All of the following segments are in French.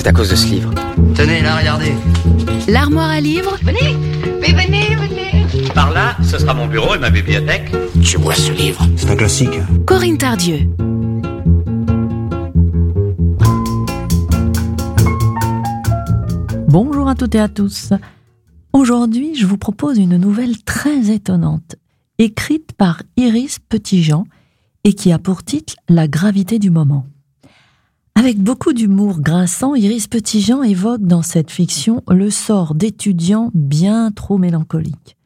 C'est à cause de ce livre. Tenez, là, regardez. L'armoire à livres Venez, mais venez, venez. Par là, ce sera mon bureau et ma bibliothèque. Tu vois ce livre? C'est un classique. Corinne Tardieu. Bonjour à toutes et à tous. Aujourd'hui, je vous propose une nouvelle très étonnante, écrite par Iris Petitjean et qui a pour titre La gravité du moment. Avec beaucoup d'humour grinçant, Iris Petitjean évoque dans cette fiction le sort d'étudiants bien trop mélancoliques.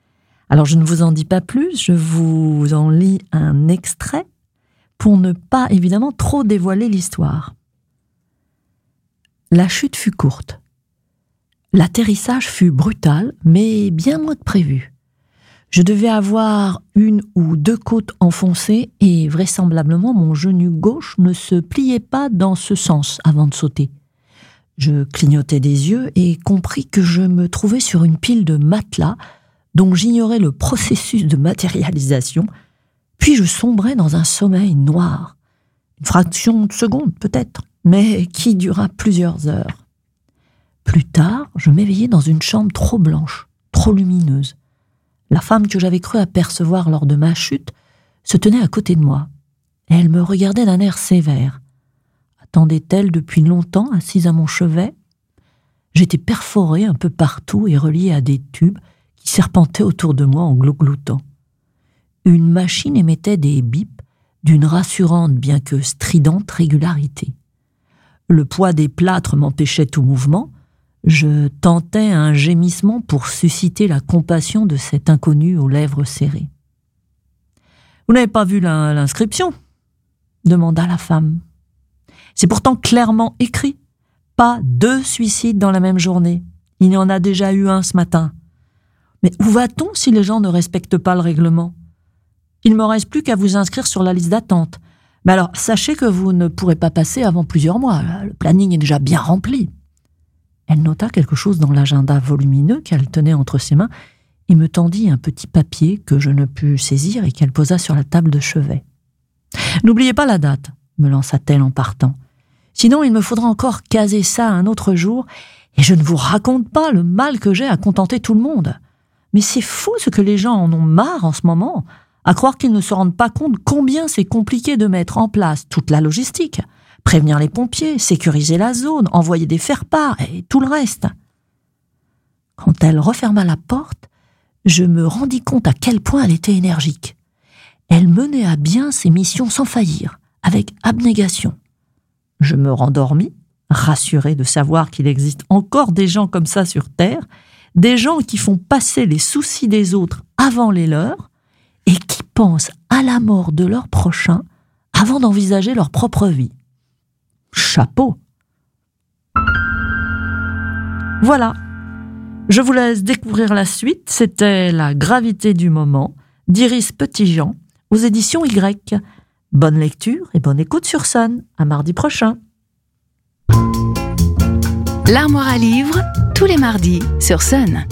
Alors je ne vous en dis pas plus, je vous en lis un extrait pour ne pas évidemment trop dévoiler l'histoire. La chute fut courte. L'atterrissage fut brutal, mais bien moins que prévu. Je devais avoir une ou deux côtes enfoncées et vraisemblablement mon genou gauche ne se pliait pas dans ce sens avant de sauter. Je clignotais des yeux et compris que je me trouvais sur une pile de matelas dont j'ignorais le processus de matérialisation, puis je sombrais dans un sommeil noir. Une fraction de seconde peut-être, mais qui dura plusieurs heures. Plus tard, je m'éveillai dans une chambre trop blanche, trop lumineuse. La femme que j'avais cru apercevoir lors de ma chute se tenait à côté de moi. Elle me regardait d'un air sévère. Attendait-elle depuis longtemps assise à mon chevet? J'étais perforé un peu partout et relié à des tubes qui serpentaient autour de moi en glougloutant. Une machine émettait des bips d'une rassurante bien que stridente régularité. Le poids des plâtres m'empêchait tout mouvement, je tentais un gémissement pour susciter la compassion de cet inconnu aux lèvres serrées. Vous n'avez pas vu l'inscription? demanda la femme. C'est pourtant clairement écrit. Pas deux suicides dans la même journée. Il y en a déjà eu un ce matin. Mais où va-t-on si les gens ne respectent pas le règlement? Il me reste plus qu'à vous inscrire sur la liste d'attente. Mais alors, sachez que vous ne pourrez pas passer avant plusieurs mois. Le planning est déjà bien rempli. Elle nota quelque chose dans l'agenda volumineux qu'elle tenait entre ses mains et me tendit un petit papier que je ne pus saisir et qu'elle posa sur la table de chevet. N'oubliez pas la date, me lança-t-elle en partant. Sinon, il me faudra encore caser ça un autre jour, et je ne vous raconte pas le mal que j'ai à contenter tout le monde. Mais c'est fou ce que les gens en ont marre en ce moment, à croire qu'ils ne se rendent pas compte combien c'est compliqué de mettre en place toute la logistique, prévenir les pompiers, sécuriser la zone, envoyer des faire-part et tout le reste. Quand elle referma la porte, je me rendis compte à quel point elle était énergique. Elle menait à bien ses missions sans faillir, avec abnégation. Je me rendormis, rassuré de savoir qu'il existe encore des gens comme ça sur Terre, des gens qui font passer les soucis des autres avant les leurs, et qui pensent à la mort de leur prochain avant d'envisager leur propre vie chapeau. Voilà. Je vous laisse découvrir la suite. C'était La gravité du moment d'Iris Petitjean aux éditions Y. Bonne lecture et bonne écoute sur Sun. À mardi prochain. L'armoire à livres, tous les mardis sur Sun.